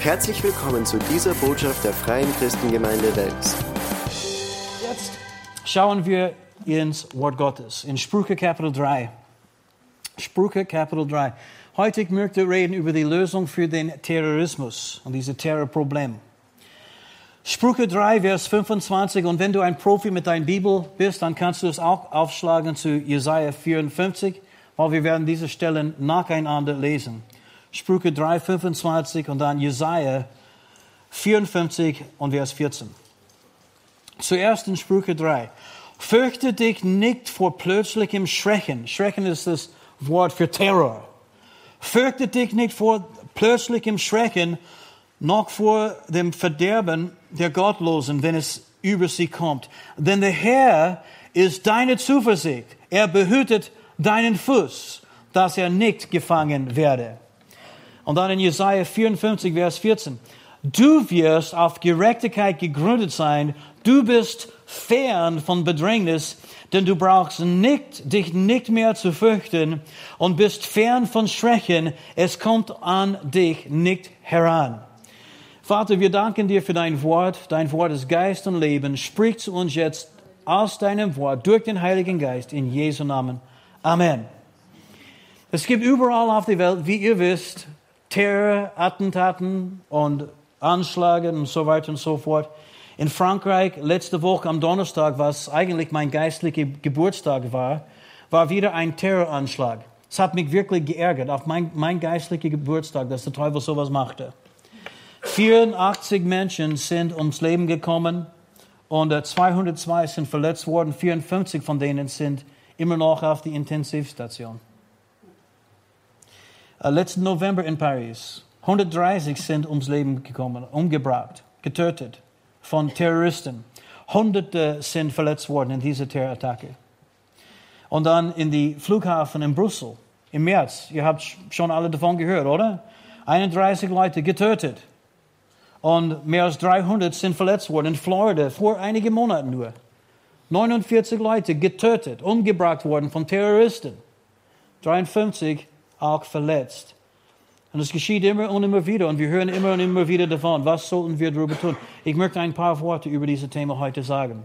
Herzlich willkommen zu dieser Botschaft der Freien Christengemeinde Wels. Jetzt schauen wir ins Wort Gottes, in Sprüche Kapitel 3. Sprüche Kapitel 3. Heute ich möchte reden über die Lösung für den Terrorismus und dieses Terrorproblem. Sprüche 3, Vers 25. Und wenn du ein Profi mit deiner Bibel bist, dann kannst du es auch aufschlagen zu Jesaja 54, weil wir werden diese Stellen nacheinander lesen. Sprüche 3, 25 und dann Jesaja 54 und Vers 14. Zuerst in Sprüche 3. Fürchte dich nicht vor plötzlichem Schrecken. Schrecken ist das Wort für Terror. Fürchte dich nicht vor plötzlichem Schrecken, noch vor dem Verderben der Gottlosen, wenn es über sie kommt. Denn der Herr ist deine Zuversicht. Er behütet deinen Fuß, dass er nicht gefangen werde. Und dann in Jesaja 54, Vers 14. Du wirst auf Gerechtigkeit gegründet sein. Du bist fern von Bedrängnis, denn du brauchst nicht, dich nicht mehr zu fürchten und bist fern von Schrecken. Es kommt an dich nicht heran. Vater, wir danken dir für dein Wort. Dein Wort ist Geist und Leben. Sprich zu uns jetzt aus deinem Wort durch den Heiligen Geist in Jesu Namen. Amen. Es gibt überall auf der Welt, wie ihr wisst, Terror, Attentaten und Anschläge und so weiter und so fort. In Frankreich letzte Woche am Donnerstag, was eigentlich mein geistlicher Geburtstag war, war wieder ein Terroranschlag. Es hat mich wirklich geärgert auf mein, mein geistlicher Geburtstag, dass der Teufel sowas machte. 84 Menschen sind ums Leben gekommen und 202 sind verletzt worden. 54 von denen sind immer noch auf die Intensivstation. Äh, letzten November in Paris. 130 sind ums Leben gekommen, umgebracht, getötet von Terroristen. Hunderte sind verletzt worden in dieser Terrorattacke. Und dann in die Flughafen in Brüssel im März. Ihr habt schon alle davon gehört, oder? 31 Leute getötet. Und mehr als 300 sind verletzt worden in Florida vor einigen Monaten nur. 49 Leute getötet, umgebracht worden von Terroristen. 53 auch verletzt. Und es geschieht immer und immer wieder und wir hören immer und immer wieder davon. Was sollten wir darüber tun? Ich möchte ein paar Worte über dieses Thema heute sagen.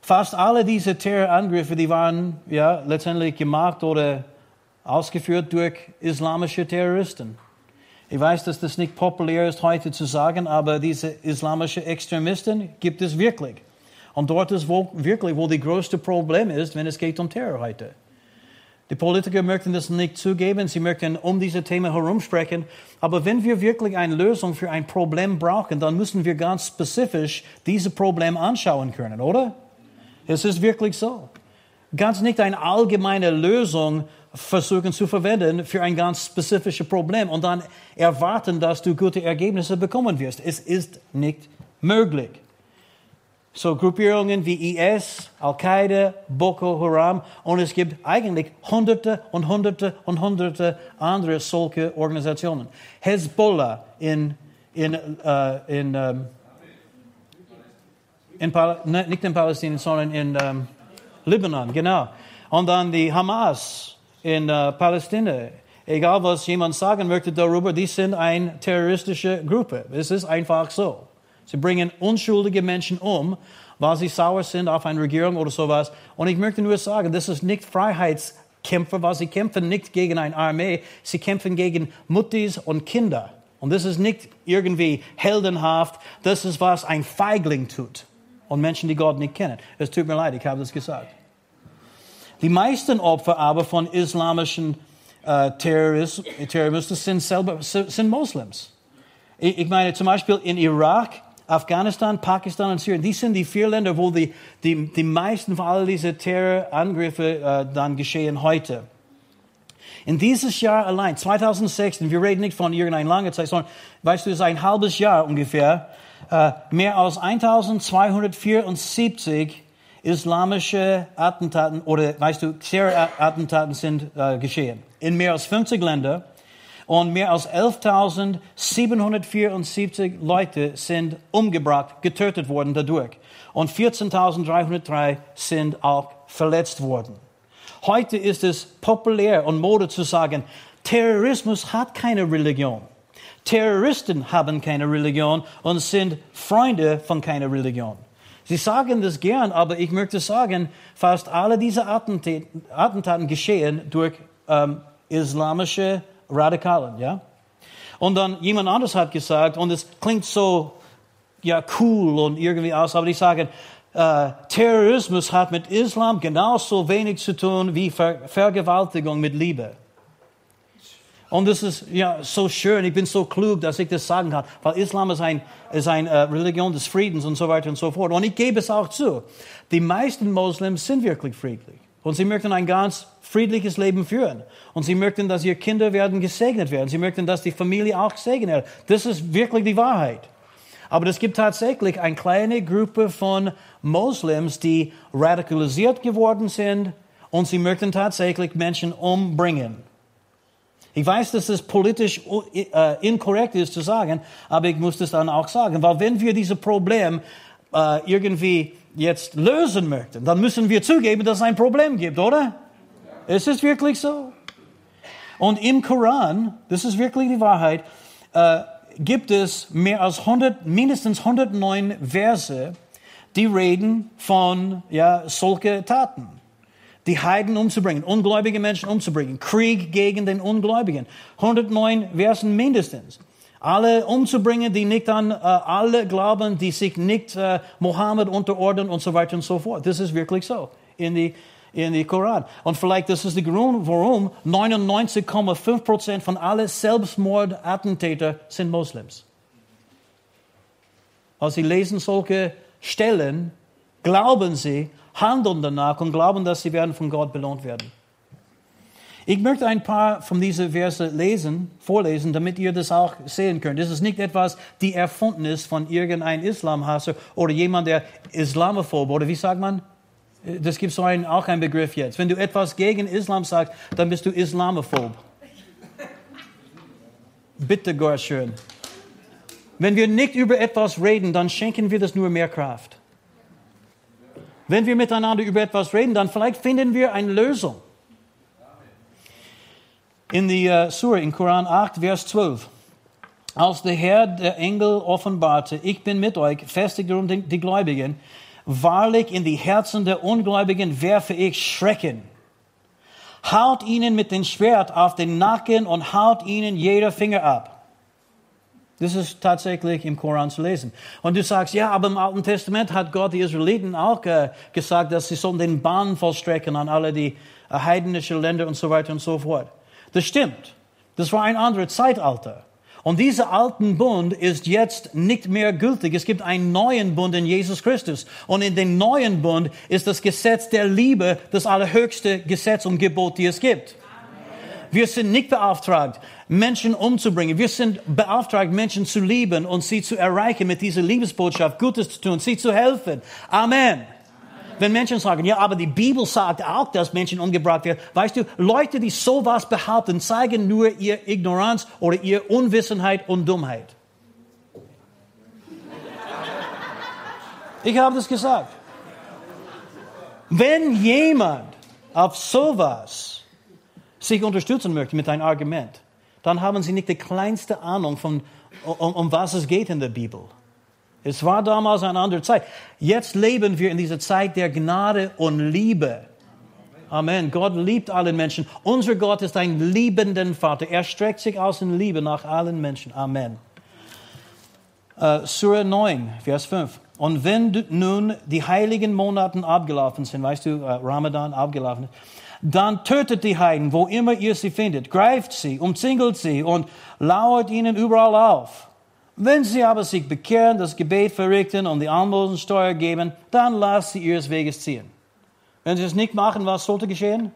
Fast alle diese Terrorangriffe, die waren ja letztendlich gemacht oder ausgeführt durch islamische Terroristen. Ich weiß, dass das nicht populär ist heute zu sagen, aber diese islamischen Extremisten gibt es wirklich. Und dort ist wo, wirklich, wo das größte Problem ist, wenn es geht um Terror heute. Die Politiker möchten das nicht zugeben, sie möchten um diese Themen herumsprechen. Aber wenn wir wirklich eine Lösung für ein Problem brauchen, dann müssen wir ganz spezifisch diese Problem anschauen können, oder? Es ist wirklich so. Ganz nicht eine allgemeine Lösung versuchen zu verwenden für ein ganz spezifisches Problem und dann erwarten, dass du gute Ergebnisse bekommen wirst. Es ist nicht möglich. So Gruppierungen wie IS, Al-Qaida, Boko Haram und es gibt eigentlich hunderte und hunderte und hunderte andere solche Organisationen. Hezbollah in, in, uh, in, um, in ne, nicht in Palästina, sondern in um, Libanon, genau. Und dann die Hamas in uh, Palästina. Egal was jemand sagen möchte darüber, die sind eine terroristische Gruppe. Es ist einfach so. Sie bringen unschuldige Menschen um, weil sie sauer sind auf eine Regierung oder sowas. Und ich möchte nur sagen, das ist nicht Freiheitskämpfer, weil sie kämpfen nicht gegen eine Armee, sie kämpfen gegen Muttis und Kinder. Und das ist nicht irgendwie heldenhaft, das ist, was ein Feigling tut. Und Menschen, die Gott nicht kennen. Es tut mir leid, ich habe das gesagt. Die meisten Opfer aber von islamischen äh, Terroristen sind, selber, sind Moslems. Ich, ich meine zum Beispiel in Irak Afghanistan, Pakistan und Syrien, die sind die vier Länder, wo die, die, die meisten von all diesen Terrorangriffe äh, dann geschehen heute. In dieses Jahr allein, 2006, und wir reden nicht von irgendeiner langen Zeit, sondern, weißt du, es ist ein halbes Jahr ungefähr, äh, mehr als 1274 islamische Attentaten oder, weißt du, Terrorattentaten sind äh, geschehen. In mehr als 50 Ländern und mehr als 11.774 Leute sind umgebracht, getötet worden dadurch. Und 14.303 sind auch verletzt worden. Heute ist es populär und Mode zu sagen, Terrorismus hat keine Religion. Terroristen haben keine Religion und sind Freunde von keiner Religion. Sie sagen das gern, aber ich möchte sagen, fast alle diese Attentaten, geschehen durch ähm, islamische Radikalen, ja? Und dann jemand anderes hat gesagt, und es klingt so, ja, cool und irgendwie aus, aber ich sage, äh, Terrorismus hat mit Islam genauso wenig zu tun wie Ver Vergewaltigung mit Liebe. Und das ist ja so schön. Ich bin so klug, dass ich das sagen kann, weil Islam ist ein ist eine äh, Religion des Friedens und so weiter und so fort. Und ich gebe es auch zu. Die meisten Moslems sind wirklich friedlich und sie möchten ein ganz friedliches Leben führen. Und sie möchten, dass ihre Kinder werden gesegnet werden. Sie möchten, dass die Familie auch gesegnet wird. Das ist wirklich die Wahrheit. Aber es gibt tatsächlich eine kleine Gruppe von Moslems, die radikalisiert geworden sind und sie möchten tatsächlich Menschen umbringen. Ich weiß, dass es politisch äh, inkorrekt ist zu sagen, aber ich muss das dann auch sagen, weil wenn wir dieses Problem äh, irgendwie jetzt lösen möchten, dann müssen wir zugeben, dass es ein Problem gibt, oder? Ja. Ist es wirklich so? Und im Koran, das ist wirklich die Wahrheit, äh, gibt es mehr als 100, mindestens 109 Verse, die reden von ja, solche Taten die Heiden umzubringen, ungläubige Menschen umzubringen, Krieg gegen den Ungläubigen. 109 Versen mindestens. Alle umzubringen, die nicht an äh, alle glauben, die sich nicht äh, Mohammed unterordnen und so weiter und so fort. Das ist wirklich so in die, in die Koran. Und vielleicht das ist der Grund, warum 99,5 Prozent von allen Selbstmordattentäter sind Moslems. Als sie lesen solche Stellen, glauben sie, handeln danach und glauben, dass sie werden von Gott belohnt werden. Ich möchte ein paar von diesen Verse lesen, vorlesen, damit ihr das auch sehen könnt. Das ist nicht etwas, die erfunden ist von irgendeinem Islamhasser oder jemand, der Islamophob oder wie sagt man? Das gibt so einen, auch einen Begriff jetzt. Wenn du etwas gegen Islam sagst, dann bist du Islamophob. Bitte, Gott schön. Wenn wir nicht über etwas reden, dann schenken wir das nur mehr Kraft. Wenn wir miteinander über etwas reden, dann vielleicht finden wir eine Lösung. In der uh, Surah, in Koran 8, Vers 12. Als der Herr der Engel offenbarte, ich bin mit euch, festigt darum die, die Gläubigen, wahrlich in die Herzen der Ungläubigen werfe ich Schrecken. Haut ihnen mit dem Schwert auf den Nacken und haut ihnen jeder Finger ab. Das ist tatsächlich im Koran zu lesen. Und du sagst, ja, aber im Alten Testament hat Gott die Israeliten auch äh, gesagt, dass sie sollen den Bann vollstrecken an alle die äh, heidnischen Länder und so weiter und so fort. Das stimmt. Das war ein anderes Zeitalter. Und dieser alten Bund ist jetzt nicht mehr gültig. Es gibt einen neuen Bund in Jesus Christus. Und in dem neuen Bund ist das Gesetz der Liebe das allerhöchste Gesetz und Gebot, die es gibt. Wir sind nicht beauftragt, Menschen umzubringen. Wir sind beauftragt, Menschen zu lieben und sie zu erreichen mit dieser Liebesbotschaft, Gutes zu tun, sie zu helfen. Amen. Wenn Menschen sagen, ja, aber die Bibel sagt auch, dass Menschen umgebracht werden. Weißt du, Leute, die sowas behaupten, zeigen nur ihr Ignoranz oder ihr Unwissenheit und Dummheit. Ich habe das gesagt. Wenn jemand auf sowas sich unterstützen möchte mit einem Argument, dann haben sie nicht die kleinste Ahnung von, um, um was es geht in der Bibel. Es war damals eine andere Zeit. Jetzt leben wir in dieser Zeit der Gnade und Liebe. Amen. Gott liebt alle Menschen. Unser Gott ist ein liebender Vater. Er streckt sich aus in Liebe nach allen Menschen. Amen. Uh, Surah 9, Vers 5. Und wenn nun die heiligen Monaten abgelaufen sind, weißt du, uh, Ramadan abgelaufen ist, dann tötet die Heiden, wo immer ihr sie findet, greift sie, umzingelt sie und lauert ihnen überall auf. Wenn sie aber sich bekehren, das Gebet verrichten und die Almosensteuer geben, dann lasst sie ihres Weges ziehen. Wenn sie es nicht machen, was sollte geschehen?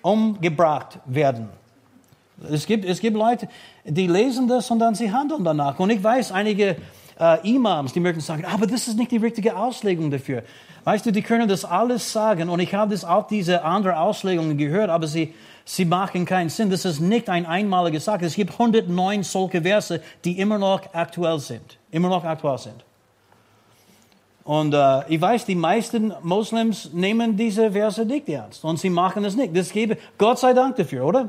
Umgebracht werden. Es gibt, es gibt Leute, die lesen das und dann sie handeln danach. Und ich weiß, einige äh, Imams, die möchten sagen, aber das ist nicht die richtige Auslegung dafür. Weißt du, die können das alles sagen und ich habe das auch diese andere Auslegungen gehört, aber sie, sie machen keinen Sinn. Das ist nicht ein einmaliges Sache. Es gibt 109 solche Verse, die immer noch aktuell sind. Immer noch aktuell sind. Und äh, ich weiß, die meisten Moslems nehmen diese Verse nicht ernst und sie machen es nicht. Das gebe Gott sei Dank dafür, oder?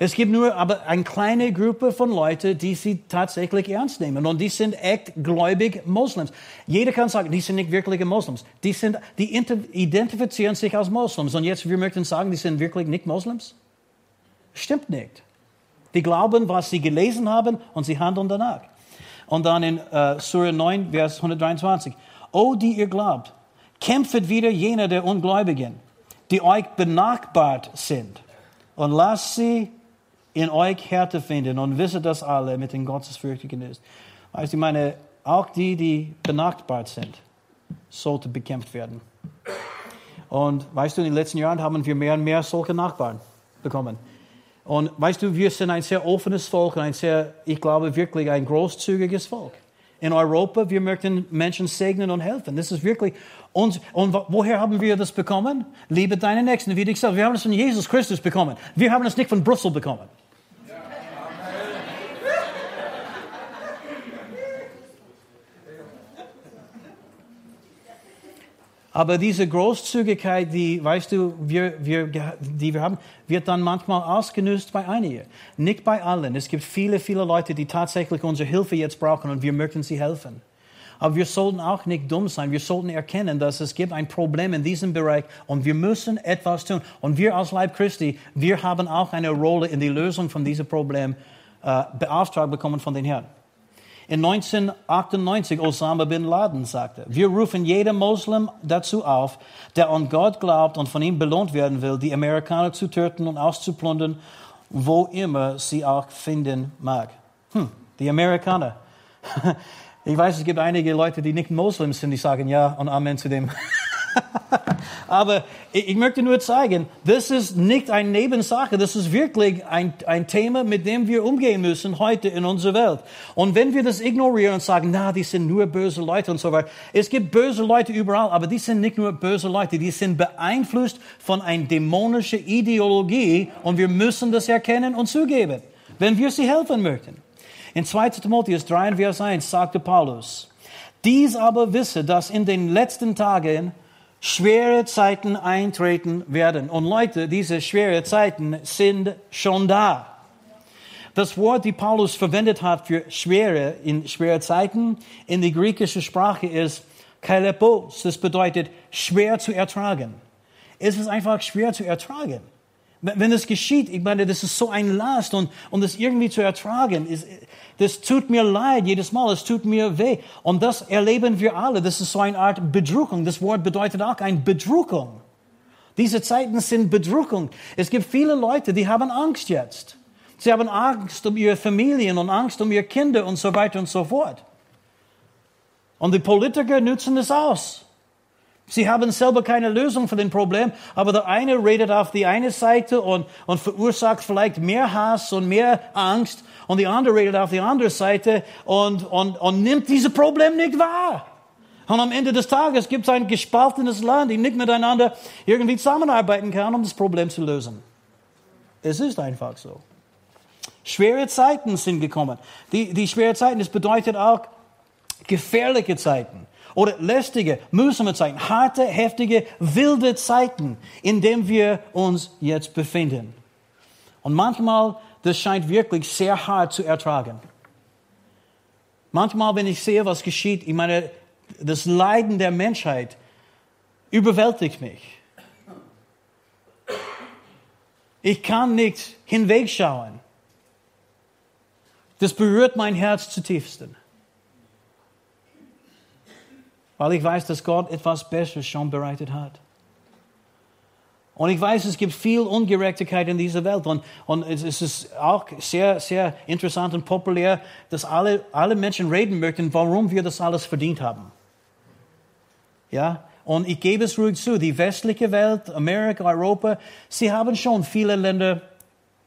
Es gibt nur aber eine kleine Gruppe von Leuten, die sie tatsächlich ernst nehmen. Und die sind echt gläubig Moslems. Jeder kann sagen, die sind nicht wirkliche Moslems. Die, sind, die identifizieren sich als Moslems. Und jetzt, wir möchten sagen, die sind wirklich nicht Moslems? Stimmt nicht. Die glauben, was sie gelesen haben und sie handeln danach. Und dann in äh, Surah 9, Vers 123. O, die ihr glaubt, kämpft wieder jene der Ungläubigen, die euch benachbart sind. Und lasst sie in euch Härte finden und wisse das alle mit den Gottesfürchtigen ist. Weißt du, ich meine, auch die, die benachbart sind, sollten bekämpft werden. Und weißt du, in den letzten Jahren haben wir mehr und mehr solche Nachbarn bekommen. Und weißt du, wir sind ein sehr offenes Volk und ein sehr, ich glaube, wirklich ein großzügiges Volk. In Europa, wir möchten Menschen segnen und helfen. Das ist wirklich uns. Und woher haben wir das bekommen? Liebe deine Nächsten wie dich selbst. Wir haben es von Jesus Christus bekommen. Wir haben es nicht von Brüssel bekommen. Aber diese Großzügigkeit, die, weißt du, wir, wir, die wir haben, wird dann manchmal ausgenutzt bei einigen. Nicht bei allen. Es gibt viele, viele Leute, die tatsächlich unsere Hilfe jetzt brauchen und wir möchten sie helfen. Aber wir sollten auch nicht dumm sein. Wir sollten erkennen, dass es gibt ein Problem in diesem Bereich und wir müssen etwas tun. Und wir als Leib Christi, wir haben auch eine Rolle in die Lösung von diesem Problem äh, beauftragt bekommen von den Herrn in 1998 Osama bin Laden sagte, wir rufen jeden Moslem dazu auf, der an Gott glaubt und von ihm belohnt werden will, die Amerikaner zu töten und auszuplündern, wo immer sie auch finden mag. Hm, die Amerikaner. Ich weiß, es gibt einige Leute, die nicht Moslems sind, die sagen Ja und Amen zu dem. Aber ich, möchte nur zeigen, das ist nicht eine Nebensache, das ist wirklich ein, ein Thema, mit dem wir umgehen müssen heute in unserer Welt. Und wenn wir das ignorieren und sagen, na, die sind nur böse Leute und so weiter, es gibt böse Leute überall, aber die sind nicht nur böse Leute, die sind beeinflusst von einer dämonischen Ideologie und wir müssen das erkennen und zugeben, wenn wir sie helfen möchten. In 2. Timotheus 3, Vers 1 sagte Paulus, dies aber wisse, dass in den letzten Tagen schwere Zeiten eintreten werden. Und Leute, diese schwere Zeiten sind schon da. Das Wort, die Paulus verwendet hat für schwere, in schwere Zeiten, in die griechische Sprache ist kalepos. Das bedeutet schwer zu ertragen. Es ist einfach schwer zu ertragen. Wenn es geschieht, ich meine, das ist so ein Last und, und das irgendwie zu ertragen, ist, das tut mir leid jedes Mal, es tut mir weh. Und das erleben wir alle. Das ist so eine Art Bedrückung. Das Wort bedeutet auch eine Bedrückung. Diese Zeiten sind Bedrückung. Es gibt viele Leute, die haben Angst jetzt. Sie haben Angst um ihre Familien und Angst um ihre Kinder und so weiter und so fort. Und die Politiker nutzen es aus. Sie haben selber keine Lösung für den Problem, aber der eine redet auf die eine Seite und, und verursacht vielleicht mehr Hass und mehr Angst und die andere redet auf die andere Seite und, und, und nimmt dieses Problem nicht wahr. Und am Ende des Tages gibt es ein gespaltenes Land, die nicht miteinander irgendwie zusammenarbeiten kann, um das Problem zu lösen. Es ist einfach so. Schwere Zeiten sind gekommen. Die, die schwere Zeiten, das bedeutet auch gefährliche Zeiten oder lästige, mühsame Zeiten, harte, heftige, wilde Zeiten, in denen wir uns jetzt befinden. Und manchmal, das scheint wirklich sehr hart zu ertragen. Manchmal, wenn ich sehe, was geschieht, ich meine, das Leiden der Menschheit überwältigt mich. Ich kann nicht hinwegschauen. Das berührt mein Herz zutiefsten weil ich weiß, dass Gott etwas Besseres schon bereitet hat. Und ich weiß, es gibt viel Ungerechtigkeit in dieser Welt. Und, und es ist auch sehr, sehr interessant und populär, dass alle, alle Menschen reden möchten, warum wir das alles verdient haben. Ja? Und ich gebe es ruhig zu, die westliche Welt, Amerika, Europa, sie haben schon viele Länder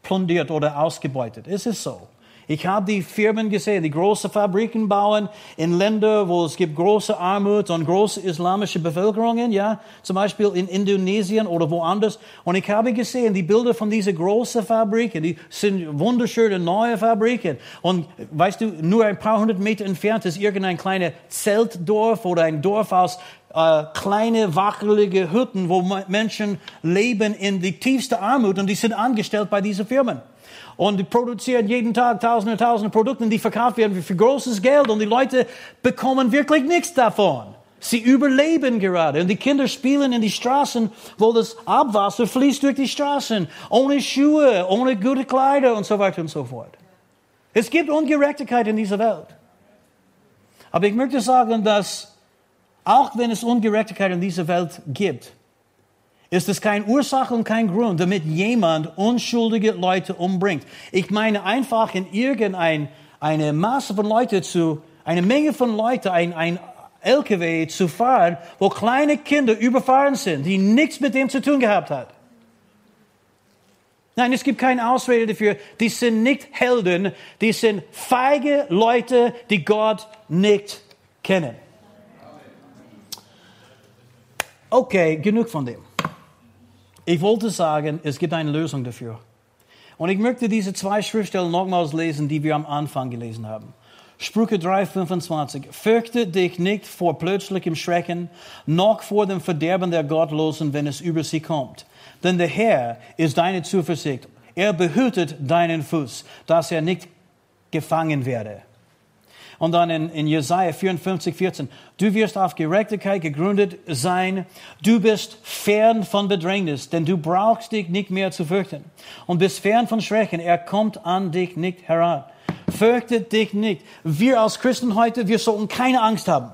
plundiert oder ausgebeutet. Es ist so. Ich habe die Firmen gesehen, die große Fabriken bauen in Ländern, wo es gibt große Armut und große islamische Bevölkerungen, ja, zum Beispiel in Indonesien oder woanders. Und ich habe gesehen, die Bilder von diesen großen Fabriken, die sind wunderschöne neue Fabriken. Und weißt du, nur ein paar hundert Meter entfernt ist irgendein kleines Zeltdorf oder ein Dorf aus äh, kleine, wachelige Hütten, wo Menschen leben in die tiefste Armut und die sind angestellt bei diesen Firmen. Und die produzieren jeden Tag tausende, tausende Produkte, die verkauft werden für großes Geld und die Leute bekommen wirklich nichts davon. Sie überleben gerade und die Kinder spielen in die Straßen, wo das Abwasser fließt durch die Straßen, ohne Schuhe, ohne gute Kleider und so weiter und so fort. Es gibt Ungerechtigkeit in dieser Welt. Aber ich möchte sagen, dass auch wenn es Ungerechtigkeit in dieser Welt gibt, ist es keine Ursache und kein Grund, damit jemand unschuldige Leute umbringt. Ich meine einfach in irgendein eine Masse von Leuten zu, eine Menge von Leuten, ein, ein LKW zu fahren, wo kleine Kinder überfahren sind, die nichts mit dem zu tun gehabt hat. Nein, es gibt keine Ausrede dafür. Die sind nicht Helden, die sind feige Leute, die Gott nicht kennen. Okay, genug von dem. Ich wollte sagen, es gibt eine Lösung dafür. Und ich möchte diese zwei Schriftstellen nochmals lesen, die wir am Anfang gelesen haben. Sprüche 3, 25. Fürchte dich nicht vor plötzlichem Schrecken, noch vor dem Verderben der Gottlosen, wenn es über sie kommt. Denn der Herr ist deine Zuversicht. Er behütet deinen Fuß, dass er nicht gefangen werde. Und dann in, in Jesaja 54, 14. Du wirst auf Gerechtigkeit gegründet sein. Du bist fern von Bedrängnis, denn du brauchst dich nicht mehr zu fürchten. Und bist fern von Schrecken. Er kommt an dich nicht heran. Fürchte dich nicht. Wir als Christen heute, wir sollten keine Angst haben.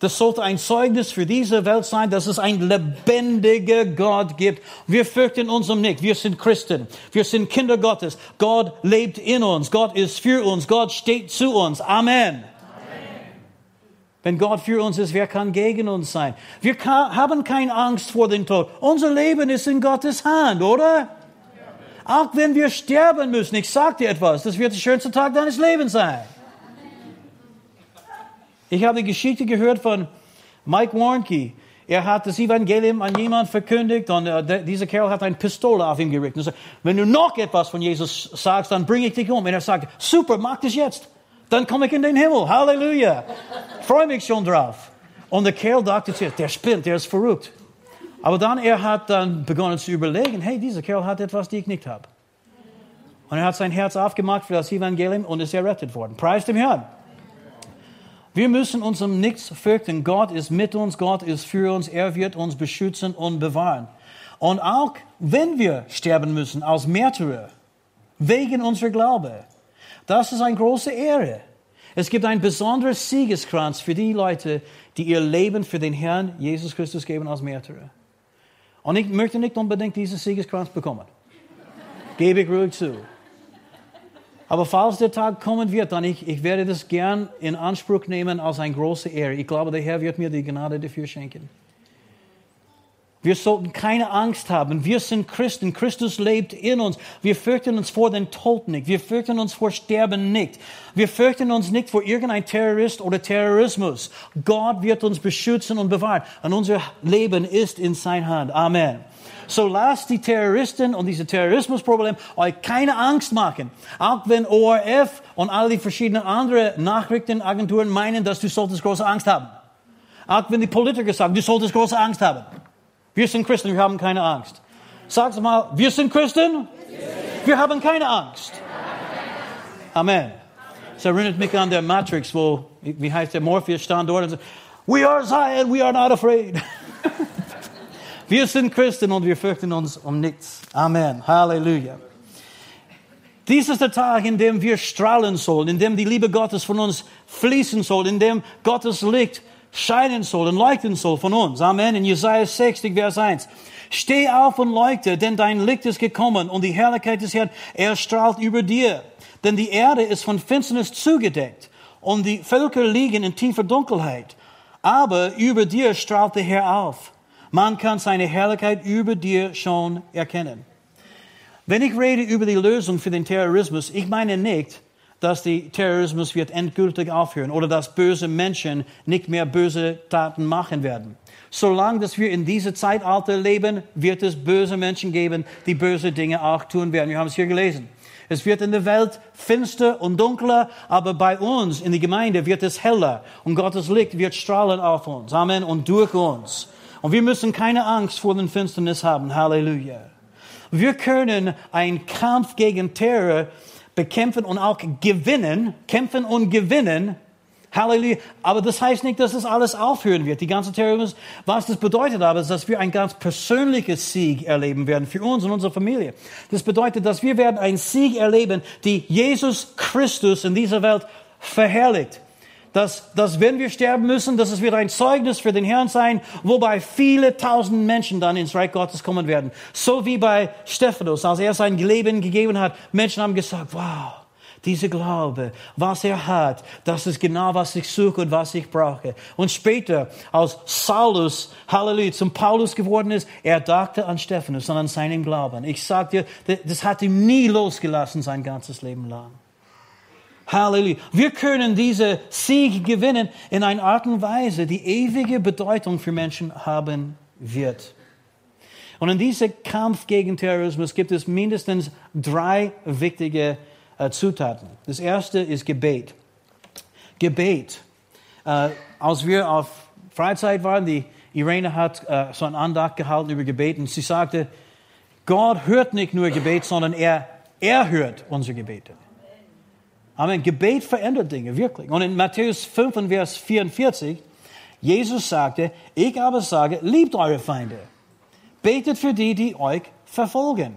Das sollte ein Zeugnis für diese Welt sein, dass es einen lebendigen Gott gibt. Wir fürchten uns um nicht. Wir sind Christen. Wir sind Kinder Gottes. Gott lebt in uns. Gott ist für uns. Gott steht zu uns. Amen. Wenn Gott für uns ist, wer kann gegen uns sein? Wir haben keine Angst vor dem Tod. Unser Leben ist in Gottes Hand, oder? Auch wenn wir sterben müssen, ich sage dir etwas, das wird der schönste Tag deines Lebens sein. Ich habe die Geschichte gehört von Mike Warnke. Er hat das Evangelium an jemand verkündigt und äh, dieser Kerl hat eine Pistole auf ihn gerichtet. Und sagt, wenn du noch etwas von Jesus sagst, dann bringe ich dich um. Und er sagt, super, mach das jetzt. Dann komme ich in den Himmel. Halleluja. Freue mich schon drauf. Und der Kerl dachte sich, der spinnt, der ist verrückt. Aber dann, er hat dann begonnen zu überlegen, hey, dieser Kerl hat etwas, die ich nicht habe. Und er hat sein Herz aufgemacht für das Evangelium und ist errettet worden. Preis dem Herrn. Wir müssen uns um nichts fürchten. Gott ist mit uns, Gott ist für uns, er wird uns beschützen und bewahren. Und auch wenn wir sterben müssen als Märtyrer, wegen unserer Glaube, das ist eine große Ehre. Es gibt einen besonderen Siegeskranz für die Leute, die ihr Leben für den Herrn Jesus Christus geben als Märtyrer. Und ich möchte nicht unbedingt diesen Siegeskranz bekommen. Gebe ich ruhig zu. Aber falls der Tag kommen wird, dann ich, ich werde das gern in Anspruch nehmen als eine große Ehre. Ich glaube, der Herr wird mir die Gnade dafür schenken. Wir sollten keine Angst haben. Wir sind Christen. Christus lebt in uns. Wir fürchten uns vor den Tod nicht. Wir fürchten uns vor Sterben nicht. Wir fürchten uns nicht vor irgendein Terrorist oder Terrorismus. Gott wird uns beschützen und bewahren. Und unser Leben ist in seiner Hand. Amen. So lasst die Terroristen und diese Terrorismusproblem euch keine Angst machen. Auch wenn ORF und all die verschiedenen anderen Nachrichtenagenturen meinen, dass du solltest große Angst haben. Auch wenn die Politiker sagen, du solltest große Angst haben. Wir sind Christen, wir haben keine Angst. Sag's mal, wir sind Christen, wir haben keine Angst. Amen. Es erinnert mich an der Matrix, wo, wie heißt der Morpheus stand dort und sagt, We are Zion, we are not afraid. Wir sind Christen und wir fürchten uns um nichts. Amen. Halleluja. Dies ist der Tag, in dem wir strahlen sollen, in dem die Liebe Gottes von uns fließen soll, in dem Gottes Licht scheinen soll und leuchten soll von uns. Amen. In Jesaja 60, Vers 1. Steh auf und leuchte, denn dein Licht ist gekommen und die Herrlichkeit des Herrn, er strahlt über dir. Denn die Erde ist von Finsternis zugedeckt und die Völker liegen in tiefer Dunkelheit. Aber über dir strahlt der Herr auf man kann seine Herrlichkeit über dir schon erkennen. Wenn ich rede über die Lösung für den Terrorismus, ich meine nicht, dass der Terrorismus wird endgültig aufhören oder dass böse Menschen nicht mehr böse Taten machen werden. Solange dass wir in diesem Zeitalter leben, wird es böse Menschen geben, die böse Dinge auch tun werden. Wir haben es hier gelesen. Es wird in der Welt finster und dunkler, aber bei uns in der Gemeinde wird es heller und Gottes Licht wird strahlen auf uns. Amen. Und durch uns. Und wir müssen keine Angst vor den Finsternis haben. Halleluja. Wir können einen Kampf gegen Terror bekämpfen und auch gewinnen, kämpfen und gewinnen. Halleluja. Aber das heißt nicht, dass das alles aufhören wird. Die ganze Terrorismus, was das bedeutet aber, ist, dass wir ein ganz persönliches Sieg erleben werden für uns und unsere Familie. Das bedeutet, dass wir werden einen Sieg erleben, die Jesus Christus in dieser Welt verherrlicht dass, dass wenn wir sterben müssen, dass es wird ein Zeugnis für den Herrn sein, wobei viele tausend Menschen dann ins Reich Gottes kommen werden. So wie bei Stephanus, als er sein Leben gegeben hat. Menschen haben gesagt, wow, dieser Glaube, was er hat, das ist genau, was ich suche und was ich brauche. Und später, als Saulus, Halleluja, zum Paulus geworden ist, er dachte an Stephanus und an seinen Glauben. Ich sag dir, das hat ihm nie losgelassen sein ganzes Leben lang. Halleluja. Wir können diese Sieg gewinnen in einer Art und Weise, die ewige Bedeutung für Menschen haben wird. Und in diesem Kampf gegen Terrorismus gibt es mindestens drei wichtige äh, Zutaten. Das erste ist Gebet. Gebet. Äh, als wir auf Freizeit waren, die Irene hat äh, so ein Andacht gehalten über Gebet und sie sagte, Gott hört nicht nur Gebet, sondern er, er hört unsere Gebete. Amen. Gebet verändert Dinge, wirklich. Und in Matthäus 5, Vers 44, Jesus sagte, ich aber sage, liebt eure Feinde. Betet für die, die euch verfolgen.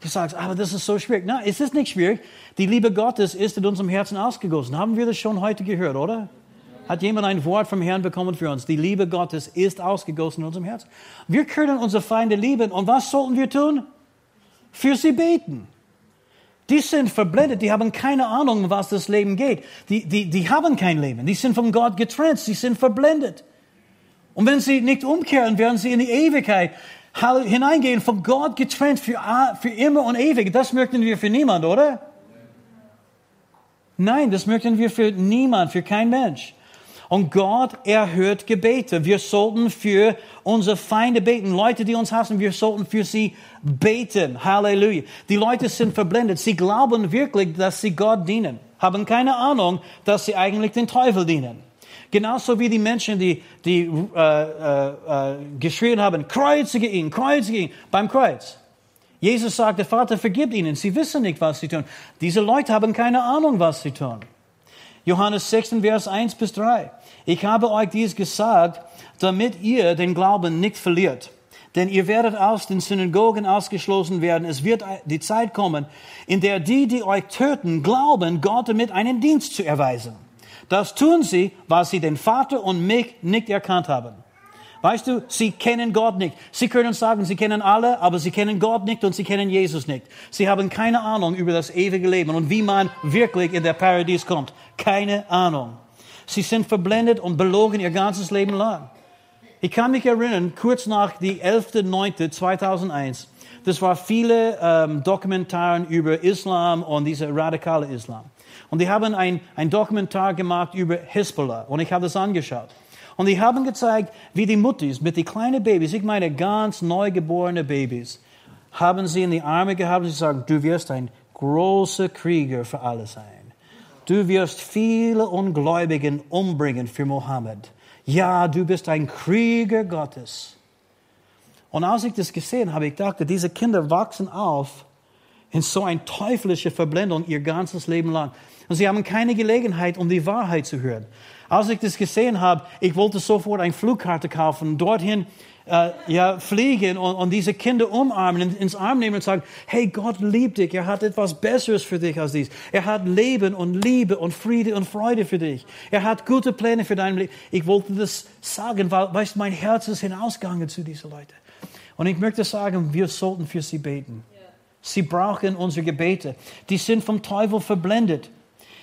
Du sagst, aber das ist so schwierig. Nein, es ist nicht schwierig. Die Liebe Gottes ist in unserem Herzen ausgegossen. Haben wir das schon heute gehört, oder? Hat jemand ein Wort vom Herrn bekommen für uns? Die Liebe Gottes ist ausgegossen in unserem Herzen. Wir können unsere Feinde lieben. Und was sollten wir tun? Für sie beten. Die sind verblendet, die haben keine Ahnung, was das Leben geht. Die, die, die haben kein Leben, die sind von Gott getrennt, sie sind verblendet. Und wenn sie nicht umkehren, werden sie in die Ewigkeit hineingehen, von Gott getrennt für, für immer und ewig. Das möchten wir für niemand, oder? Nein, das möchten wir für niemand, für kein Mensch. Und Gott erhört Gebete. Wir sollten für unsere Feinde beten. Leute, die uns hassen, wir sollten für sie beten. Halleluja. Die Leute sind verblendet. Sie glauben wirklich, dass sie Gott dienen. Haben keine Ahnung, dass sie eigentlich den Teufel dienen. Genauso wie die Menschen, die, die äh, äh, äh, geschrien haben, kreuzige ihn, kreuzige ihn beim Kreuz. Jesus sagte, Vater, vergib ihnen. Sie wissen nicht, was sie tun. Diese Leute haben keine Ahnung, was sie tun. Johannes 6, Vers 1 bis 3. Ich habe euch dies gesagt, damit ihr den Glauben nicht verliert. Denn ihr werdet aus den Synagogen ausgeschlossen werden. Es wird die Zeit kommen, in der die, die euch töten, glauben, Gott damit einen Dienst zu erweisen. Das tun sie, weil sie den Vater und mich nicht erkannt haben. Weißt du, sie kennen Gott nicht. Sie können sagen, sie kennen alle, aber sie kennen Gott nicht und sie kennen Jesus nicht. Sie haben keine Ahnung über das ewige Leben und wie man wirklich in der Paradies kommt. Keine Ahnung. Sie sind verblendet und belogen ihr ganzes Leben lang. Ich kann mich erinnern, kurz nach die 11.09.2001, das war viele ähm, Dokumentaren über Islam und diese radikale Islam. Und die haben ein, ein Dokumentar gemacht über Hezbollah und ich habe das angeschaut. Und die haben gezeigt, wie die Muttis mit den kleinen Babys, ich meine ganz neugeborene Babys, haben sie in die Arme gehabt und sie sagen, du wirst ein großer Krieger für alle sein. Du wirst viele Ungläubigen umbringen für Mohammed. Ja, du bist ein Krieger Gottes. Und als ich das gesehen habe, ich dachte, diese Kinder wachsen auf in so eine teuflische Verblendung ihr ganzes Leben lang. Und sie haben keine Gelegenheit, um die Wahrheit zu hören. Als ich das gesehen habe, ich wollte sofort eine Flugkarte kaufen, dorthin äh, ja, fliegen und, und, diese Kinder umarmen, ins Arm nehmen und sagen, hey, Gott liebt dich, er hat etwas Besseres für dich als dies. Er hat Leben und Liebe und Friede und Freude für dich. Er hat gute Pläne für dein Leben. Ich wollte das sagen, weil, weißt, mein Herz ist hinausgegangen zu diesen Leuten. Und ich möchte sagen, wir sollten für sie beten. Sie brauchen unsere Gebete. Die sind vom Teufel verblendet.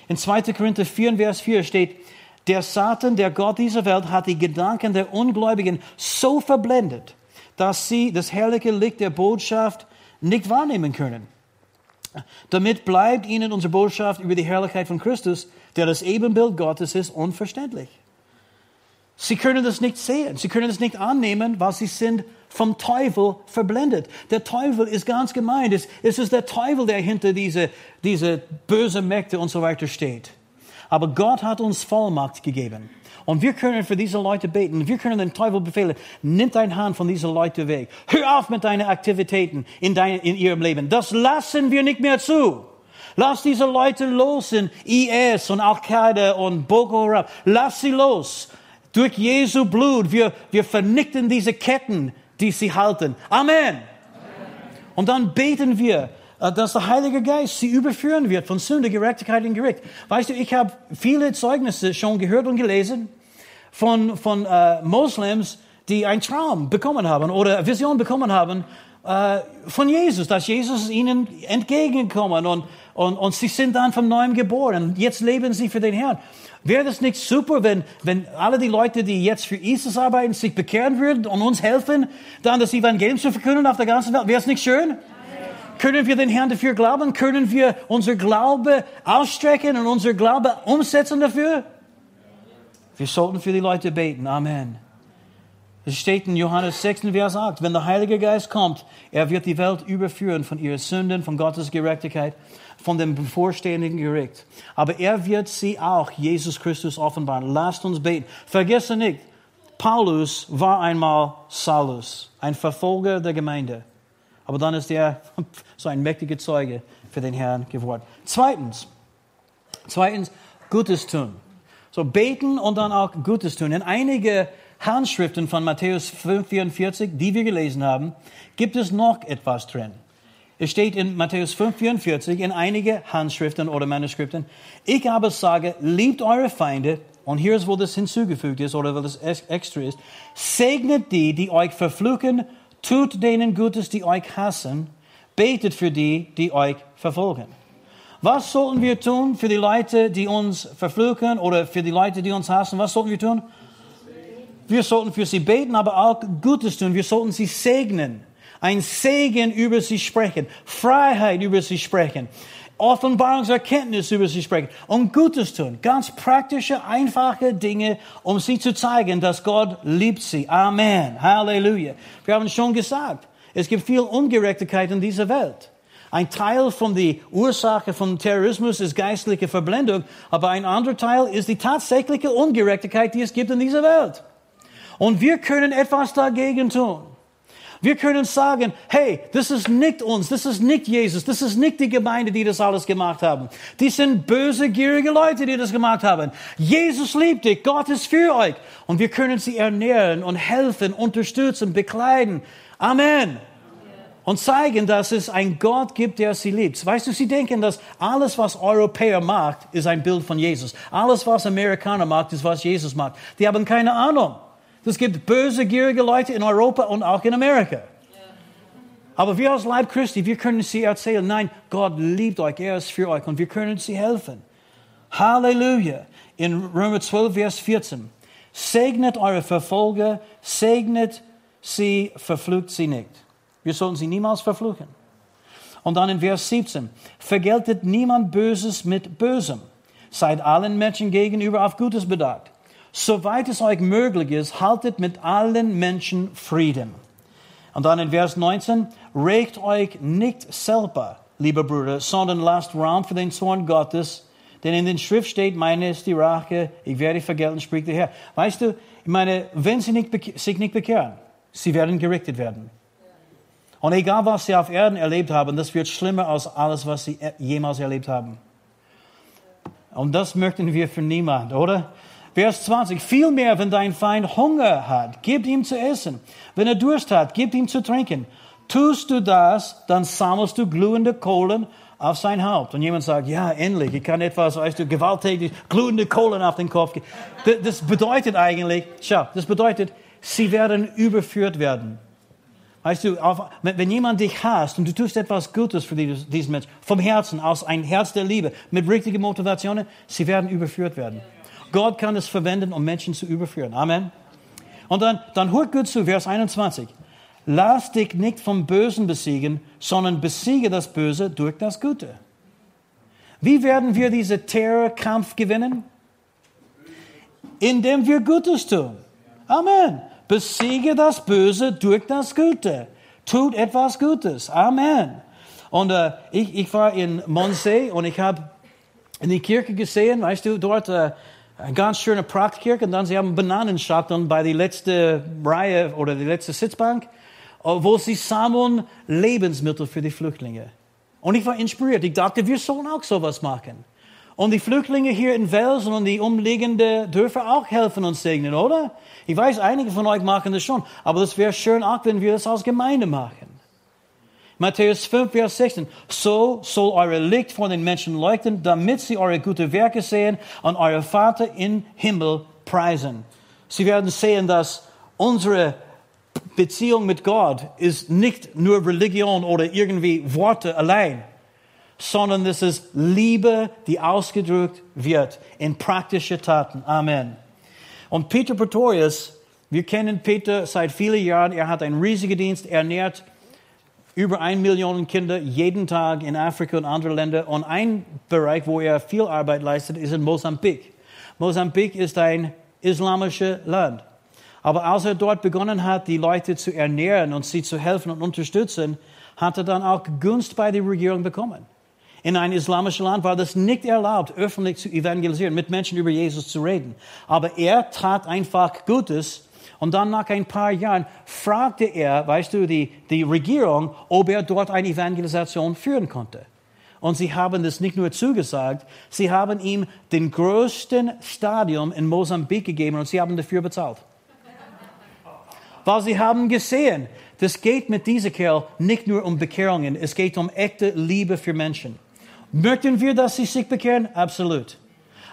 In 2. Korinther 4, Vers 4 steht, der Satan, der Gott dieser Welt, hat die Gedanken der Ungläubigen so verblendet, dass sie das herrliche Licht der Botschaft nicht wahrnehmen können. Damit bleibt ihnen unsere Botschaft über die Herrlichkeit von Christus, der das Ebenbild Gottes ist, unverständlich. Sie können das nicht sehen. Sie können es nicht annehmen, weil sie sind vom Teufel verblendet. Der Teufel ist ganz gemein. Es, ist der Teufel, der hinter diese, diese böse Mächte und so weiter steht. Aber Gott hat uns Vollmacht gegeben. Und wir können für diese Leute beten. Wir können den Teufel befehlen, nimm deine Hand von diesen Leuten weg. Hör auf mit deinen Aktivitäten in, dein, in ihrem Leben. Das lassen wir nicht mehr zu. Lass diese Leute los in IS und Al-Qaida und Boko Haram. Lass sie los. Durch Jesu Blut. Wir, wir vernichten diese Ketten, die sie halten. Amen. Amen. Und dann beten wir, dass der Heilige Geist sie überführen wird von Sünde, Gerechtigkeit und Gericht. Weißt du, ich habe viele Zeugnisse schon gehört und gelesen von, von äh, Moslems, die einen Traum bekommen haben oder Vision bekommen haben äh, von Jesus, dass Jesus ihnen entgegengekommen und, und, und sie sind dann von neuem geboren. Jetzt leben sie für den Herrn. Wäre das nicht super, wenn, wenn alle die Leute, die jetzt für ISIS arbeiten, sich bekehren würden und uns helfen, dann das Evangelium zu verkünden auf der ganzen Welt? Wäre es nicht schön? Können wir den Herrn dafür glauben? Können wir unser Glaube ausstrecken und unser Glaube umsetzen dafür? Wir sollten für die Leute beten. Amen. Es steht in Johannes 6, Vers 8, wenn der Heilige Geist kommt, er wird die Welt überführen von ihren Sünden, von Gottes Gerechtigkeit, von dem bevorstehenden Gericht. Aber er wird sie auch, Jesus Christus, offenbaren. Lasst uns beten. Vergesse nicht, Paulus war einmal Saulus, ein Verfolger der Gemeinde. Aber dann ist er so ein mächtiger Zeuge für den Herrn geworden. Zweitens, zweitens, Gutes tun. So beten und dann auch Gutes tun. In einige Handschriften von Matthäus 5,44, die wir gelesen haben, gibt es noch etwas drin. Es steht in Matthäus 5,44 in einige Handschriften oder Manuskripten, ich aber sage, liebt eure Feinde, und hier ist, wo das hinzugefügt ist oder wo das extra ist, segnet die, die euch verfluchen, tut denen Gutes, die euch hassen, betet für die, die euch verfolgen. Was sollten wir tun für die Leute, die uns verfluchen oder für die Leute, die uns hassen? Was sollten wir tun? Wir sollten für sie beten, aber auch Gutes tun. Wir sollten sie segnen. Ein Segen über sie sprechen. Freiheit über sie sprechen. Offenbarungserkenntnis über sie sprechen und Gutes tun. Ganz praktische, einfache Dinge, um sie zu zeigen, dass Gott liebt sie. Amen. Halleluja. Wir haben schon gesagt, es gibt viel Ungerechtigkeit in dieser Welt. Ein Teil von der Ursache von Terrorismus ist geistliche Verblendung, aber ein anderer Teil ist die tatsächliche Ungerechtigkeit, die es gibt in dieser Welt. Und wir können etwas dagegen tun. Wir können sagen, hey, das ist nicht uns, das ist nicht Jesus, das ist nicht die Gemeinde, die das alles gemacht haben. Die sind böse, gierige Leute, die das gemacht haben. Jesus liebt dich, Gott ist für euch. Und wir können sie ernähren und helfen, unterstützen, bekleiden. Amen. Und zeigen, dass es einen Gott gibt, der sie liebt. Weißt du, sie denken, dass alles, was Europäer macht, ist ein Bild von Jesus. Alles, was Amerikaner macht, ist, was Jesus macht. Die haben keine Ahnung. Es gibt böse, gierige Leute in Europa und auch in Amerika. Aber wir als Leib Christi, wir können sie erzählen, nein, Gott liebt euch, er ist für euch und wir können sie helfen. Halleluja. In Römer 12, Vers 14. Segnet eure Verfolger, segnet sie, verflucht sie nicht. Wir sollten sie niemals verfluchen. Und dann in Vers 17. Vergeltet niemand Böses mit Bösem. Seid allen Menschen gegenüber auf Gutes bedacht soweit es euch möglich ist, haltet mit allen Menschen Frieden. Und dann in Vers 19, regt euch nicht selber, liebe Brüder, sondern lasst Raum für den Zorn Gottes, denn in den Schrift steht, meine ist die Rache, ich werde vergelten, spricht der Herr. Weißt du, ich meine, wenn sie nicht, sich nicht bekehren, sie werden gerichtet werden. Und egal, was sie auf Erden erlebt haben, das wird schlimmer als alles, was sie jemals erlebt haben. Und das möchten wir für niemand, oder? Vers 20. Vielmehr, wenn dein Feind Hunger hat, gib ihm zu essen. Wenn er Durst hat, gib ihm zu trinken. Tust du das, dann sammelst du glühende Kohlen auf sein Haupt. Und jemand sagt, ja, endlich, ich kann etwas, weißt du, gewalttätig glühende Kohlen auf den Kopf. Das bedeutet eigentlich, schau, das bedeutet, sie werden überführt werden. Weißt du, wenn jemand dich hasst und du tust etwas Gutes für diesen Menschen, vom Herzen, aus ein Herz der Liebe, mit richtigen Motivationen, sie werden überführt werden. Gott kann es verwenden, um Menschen zu überführen. Amen. Und dann, dann hört gut zu, Vers 21. Lass dich nicht vom Bösen besiegen, sondern besiege das Böse durch das Gute. Wie werden wir diesen Terrorkampf gewinnen? Indem wir Gutes tun. Amen. Besiege das Böse durch das Gute. Tut etwas Gutes. Amen. Und äh, ich, ich war in Monse und ich habe in die Kirche gesehen, weißt du, dort äh, eine ganz schöne Praktkirche und dann sie haben Bananenschachteln bei der letzten Reihe oder die letzte Sitzbank, äh, wo sie sammeln Lebensmittel für die Flüchtlinge. Und ich war inspiriert. Ich dachte, wir sollen auch sowas machen. Und die Flüchtlinge hier in Welsen und die umliegenden Dörfer auch helfen und segnen, oder? Ich weiß, einige von euch machen das schon, aber das wäre schön auch, wenn wir das als Gemeinde machen. Matthäus 5, Vers 16. So soll eure Licht vor den Menschen leuchten, damit sie eure gute Werke sehen und euer Vater im Himmel preisen. Sie werden sehen, dass unsere Beziehung mit Gott ist nicht nur Religion oder irgendwie Worte allein sondern es ist Liebe, die ausgedrückt wird in praktische Taten. Amen. Und Peter Pretorius, wir kennen Peter seit vielen Jahren. Er hat einen riesigen Dienst, er ernährt über ein Million Kinder jeden Tag in Afrika und anderen Ländern. Und ein Bereich, wo er viel Arbeit leistet, ist in Mosambik. Mosambik ist ein islamisches Land. Aber als er dort begonnen hat, die Leute zu ernähren und sie zu helfen und unterstützen, hat er dann auch Gunst bei der Regierung bekommen. In einem islamischen Land war das nicht erlaubt, öffentlich zu evangelisieren, mit Menschen über Jesus zu reden. Aber er tat einfach Gutes. Und dann nach ein paar Jahren fragte er, weißt du, die, die Regierung, ob er dort eine Evangelisation führen konnte. Und sie haben das nicht nur zugesagt, sie haben ihm den größten Stadion in Mosambik gegeben und sie haben dafür bezahlt. Weil sie haben gesehen, das geht mit diesem Kerl nicht nur um Bekehrungen, es geht um echte Liebe für Menschen. Möchten wir, dass sie sich bekehren? Absolut.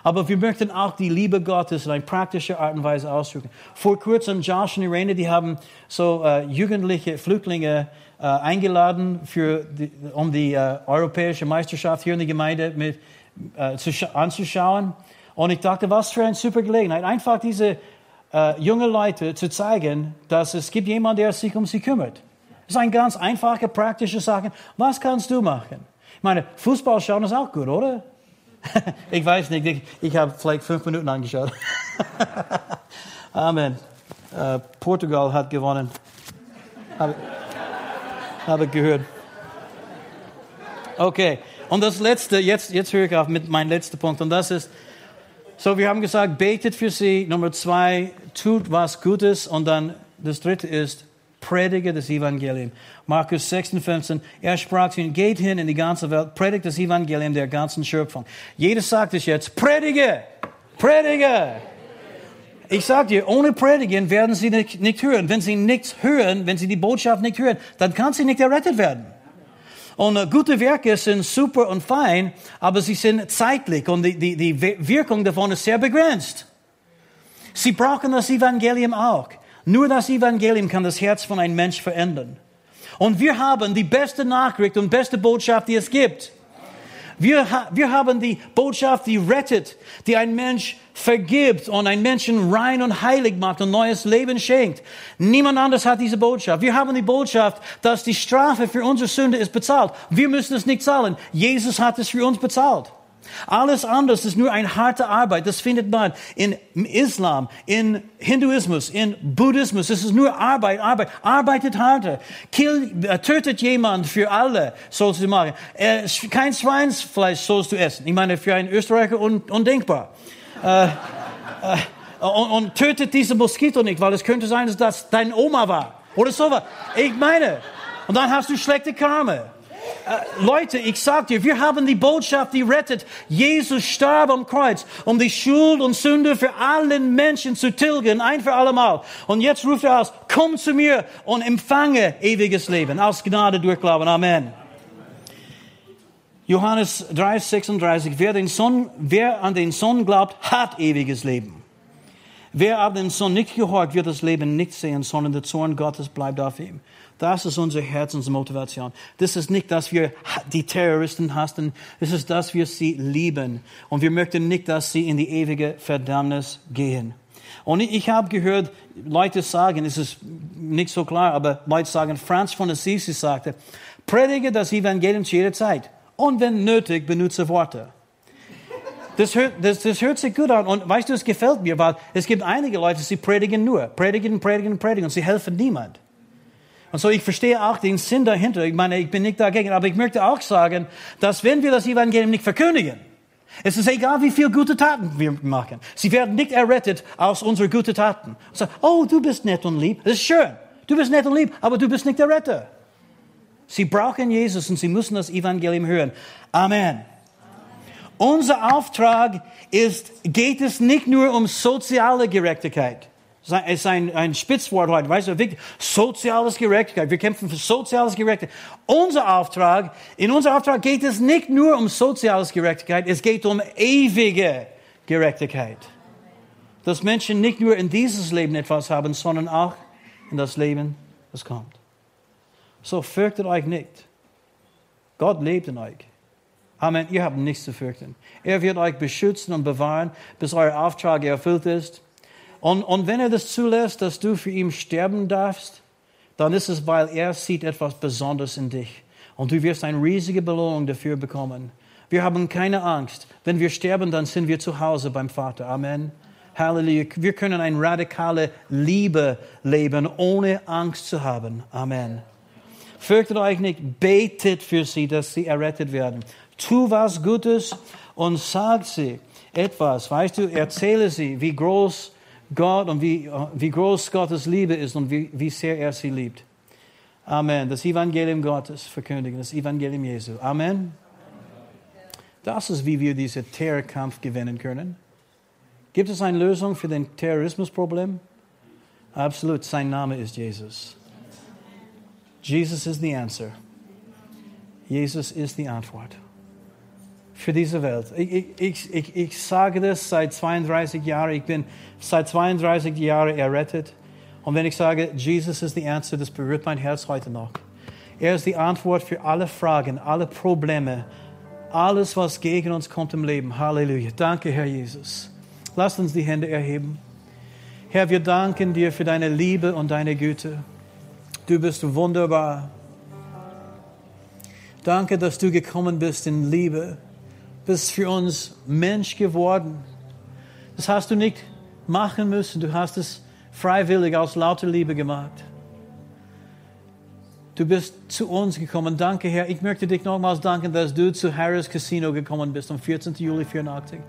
Aber wir möchten auch die Liebe Gottes in einer praktischen Art und Weise ausdrücken. Vor kurzem Josh und Irene, die haben so äh, jugendliche Flüchtlinge äh, eingeladen, für die, um die äh, europäische Meisterschaft hier in der Gemeinde mit, äh, zu, anzuschauen. Und ich dachte, was für eine super Gelegenheit, einfach diese äh, junge Leute zu zeigen, dass es gibt jemanden, der sich um sie kümmert. Das ist eine ganz einfache, praktische Sache. Was kannst du machen? Ich meine, Fußball schauen ist auch gut, oder? ich weiß nicht, ich, ich habe vielleicht fünf Minuten angeschaut. Amen. Uh, Portugal hat gewonnen. Habe, habe gehört. Okay, und das Letzte, jetzt, jetzt höre ich auf mit meinem letzten Punkt, und das ist, so wir haben gesagt, betet für sie. Nummer zwei, tut was Gutes. Und dann das Dritte ist, predige das Evangelium. Markus 16, 15. Er sprach zu ihnen, geht hin in die ganze Welt, predigt das Evangelium der ganzen Schöpfung. Jeder sagt es jetzt, predige, predige. Ich sage dir, ohne Predigen werden sie nicht, nicht hören. Wenn sie nichts hören, wenn sie die Botschaft nicht hören, dann kann sie nicht errettet werden. Und äh, gute Werke sind super und fein, aber sie sind zeitlich und die, die, die Wirkung davon ist sehr begrenzt. Sie brauchen das Evangelium auch. Nur das Evangelium kann das Herz von einem Mensch verändern. Und wir haben die beste Nachricht und beste Botschaft, die es gibt. Wir, wir haben die Botschaft, die rettet, die ein Mensch vergibt und einen Menschen rein und heilig macht und neues Leben schenkt. Niemand anders hat diese Botschaft. Wir haben die Botschaft, dass die Strafe für unsere Sünde ist bezahlt. Wir müssen es nicht zahlen. Jesus hat es für uns bezahlt. Alles andere ist nur eine harte Arbeit. Das findet man in Islam, in Hinduismus, in Buddhismus. Es ist nur Arbeit, Arbeit. Arbeitet harter. Kill, äh, tötet jemand für alle, sollst du machen. Äh, kein Schweinsfleisch sollst du essen. Ich meine, für einen Österreicher un, undenkbar. Äh, äh, und, und tötet diese Moskito nicht, weil es könnte sein, dass das dein Oma war. Oder so was. Ich meine. Und dann hast du schlechte Karma. Äh, Leute, ich sag dir, wir haben die Botschaft, die rettet. Jesus starb am Kreuz, um die Schuld und Sünde für allen Menschen zu tilgen, ein für allemal. Und jetzt ruft er aus, komm zu mir und empfange ewiges Leben. Aus Gnade durch Glauben. Amen. Johannes 3, 36. Wer, den Sohn, wer an den Sohn glaubt, hat ewiges Leben. Wer aber den Sohn nicht gehört, wird das Leben nicht sehen, sondern der Zorn Gottes bleibt auf ihm. Das ist unsere Herzensmotivation. Das ist nicht, dass wir die Terroristen hassen. Das ist, dass wir sie lieben. Und wir möchten nicht, dass sie in die ewige Verdammnis gehen. Und ich habe gehört, Leute sagen, es ist nicht so klar, aber Leute sagen, Franz von Assisi sagte, predige das Evangelium zu jeder Zeit. Und wenn nötig, benutze Worte. Das hört, das, das hört sich gut an. Und weißt du, es gefällt mir, weil es gibt einige Leute, die predigen nur. Predigen, predigen, predigen. Und sie helfen niemand. Und so, ich verstehe auch den Sinn dahinter. Ich meine, ich bin nicht dagegen. Aber ich möchte auch sagen, dass wenn wir das Evangelium nicht verkündigen, es ist egal, wie viel gute Taten wir machen. Sie werden nicht errettet aus unseren guten Taten. So, oh, du bist nett und lieb. Das ist schön. Du bist nett und lieb, aber du bist nicht der Retter. Sie brauchen Jesus und sie müssen das Evangelium hören. Amen. Unser Auftrag ist, geht es nicht nur um soziale Gerechtigkeit. Es ist ein, ein Spitzwort heute, weißt du, wichtig. Soziales Gerechtigkeit. Wir kämpfen für soziales Gerechtigkeit. Unser Auftrag, in unser Auftrag geht es nicht nur um soziales Gerechtigkeit, es geht um ewige Gerechtigkeit. Dass Menschen nicht nur in dieses Leben etwas haben, sondern auch in das Leben, das kommt. So fürchtet euch nicht. Gott lebt in euch. Amen. Ihr habt nichts zu fürchten. Er wird euch beschützen und bewahren, bis euer Auftrag erfüllt ist. Und, und wenn er das zulässt, dass du für ihn sterben darfst, dann ist es, weil er sieht etwas Besonderes in dich. Und du wirst eine riesige Belohnung dafür bekommen. Wir haben keine Angst. Wenn wir sterben, dann sind wir zu Hause beim Vater. Amen. Halleluja. Wir können eine radikale Liebe leben, ohne Angst zu haben. Amen. Fürchtet euch nicht, betet für sie, dass sie errettet werden. Tu was Gutes und sag sie etwas. Weißt du, erzähle sie, wie groß Gott und wie, wie groß Gottes Liebe ist und wie, wie sehr er sie liebt. Amen. Das Evangelium Gottes verkündigen, das Evangelium Jesu. Amen. Das ist, wie wir diesen Terrorkampf gewinnen können. Gibt es eine Lösung für den Terrorismusproblem? Absolut. Sein Name ist Jesus. Jesus ist die Answer. Jesus ist die Antwort für diese Welt. Ich, ich, ich, ich sage das seit 32 Jahren. Ich bin seit 32 Jahren errettet. Und wenn ich sage, Jesus ist die Answer, das berührt mein Herz heute noch. Er ist die Antwort für alle Fragen, alle Probleme, alles, was gegen uns kommt im Leben. Halleluja. Danke, Herr Jesus. Lasst uns die Hände erheben. Herr, wir danken dir für deine Liebe und deine Güte. Du bist wunderbar. Danke, dass du gekommen bist in Liebe bist für uns Mensch geworden. Das hast du nicht machen müssen, du hast es freiwillig aus lauter Liebe gemacht. Du bist zu uns gekommen. Danke, Herr. Ich möchte dich nochmals danken, dass du zu Harris Casino gekommen bist am 14. Juli 84.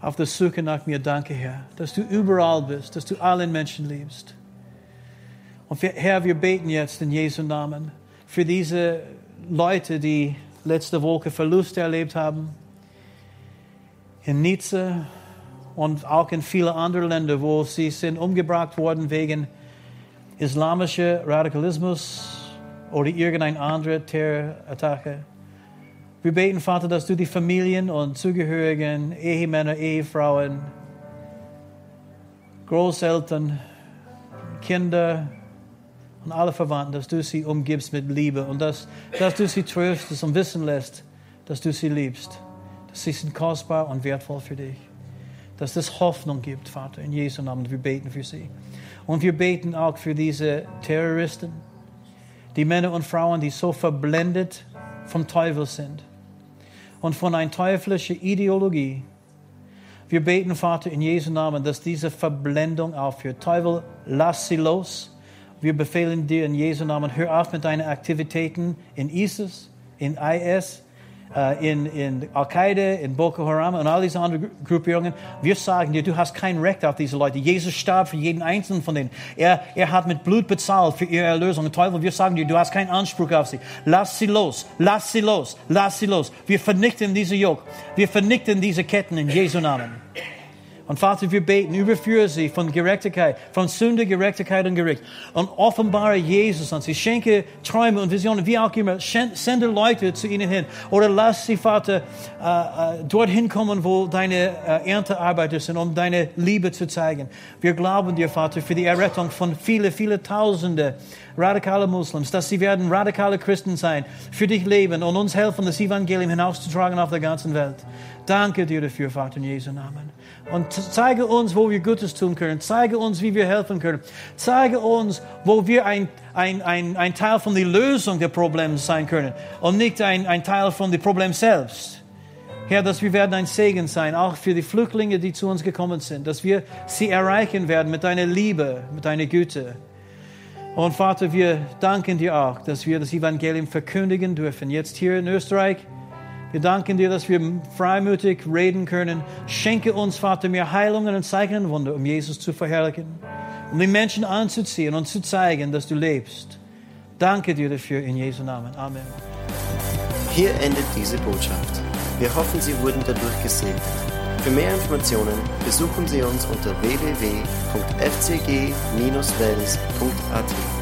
Auf der Suche nach mir. Danke, Herr, dass du überall bist, dass du allen Menschen liebst. Und Herr, wir beten jetzt in Jesu Namen für diese Leute, die letzte Woche Verluste erlebt haben. In Nizza und auch in vielen anderen Ländern, wo sie sind umgebracht worden wegen islamischer Radikalismus oder irgendeine andere Terrorattacke. Wir beten, Vater, dass du die Familien und Zugehörigen, Ehemänner, Ehefrauen, Großeltern, Kinder, und alle Verwandten, dass du sie umgibst mit Liebe und dass, dass du sie tröstest und wissen lässt, dass du sie liebst. Dass sie sind kostbar und wertvoll für dich. Dass es Hoffnung gibt, Vater, in Jesu Namen. Wir beten für sie. Und wir beten auch für diese Terroristen, die Männer und Frauen, die so verblendet vom Teufel sind und von einer teuflischen Ideologie. Wir beten, Vater, in Jesu Namen, dass diese Verblendung aufhört. Teufel, lass sie los wir befehlen dir in Jesu Namen, hör auf mit deinen Aktivitäten in ISIS, in IS, äh, in, in Al-Qaida, in Boko Haram und all diese anderen Gruppierungen. Wir sagen dir, du hast kein Recht auf diese Leute. Jesus starb für jeden einzelnen von denen. Er, er hat mit Blut bezahlt für ihre Erlösung. Teufel, wir sagen dir, du hast keinen Anspruch auf sie. Lass sie los, lass sie los, lass sie los. Wir vernichten diese Joch. Wir vernichten diese Ketten in Jesu Namen. Und Vater, wir beten, überführe sie von Gerechtigkeit, von Sünde, Gerechtigkeit und Gericht. Und offenbare Jesus an sie. Schenke Träume und Visionen, wie auch immer. Sende Leute zu ihnen hin. Oder lass sie, Vater, äh, äh, dorthin kommen, wo deine äh, Erntearbeiter sind, um deine Liebe zu zeigen. Wir glauben dir, Vater, für die Errettung von viele, viele Tausende radikale Muslims, dass sie werden radikale Christen sein, für dich leben und uns helfen, das Evangelium hinauszutragen auf der ganzen Welt. Danke dir dafür, Vater, in Jesu Namen. Und zeige uns, wo wir Gutes tun können. Zeige uns, wie wir helfen können. Zeige uns, wo wir ein, ein, ein, ein Teil von der Lösung der Probleme sein können und nicht ein, ein Teil von dem Problem selbst. Herr, dass wir werden ein Segen sein, auch für die Flüchtlinge, die zu uns gekommen sind, dass wir sie erreichen werden mit deiner Liebe, mit deiner Güte. Und Vater, wir danken dir auch, dass wir das Evangelium verkündigen dürfen, jetzt hier in Österreich. Wir danken dir, dass wir freimütig reden können. Schenke uns, Vater, mehr Heilungen und Zeichen und Wunder, um Jesus zu verherrlichen, um die Menschen anzuziehen und zu zeigen, dass du lebst. Danke dir dafür in Jesu Namen. Amen. Hier endet diese Botschaft. Wir hoffen, Sie wurden dadurch gesegnet. Für mehr Informationen besuchen Sie uns unter www.fcg-wells.at.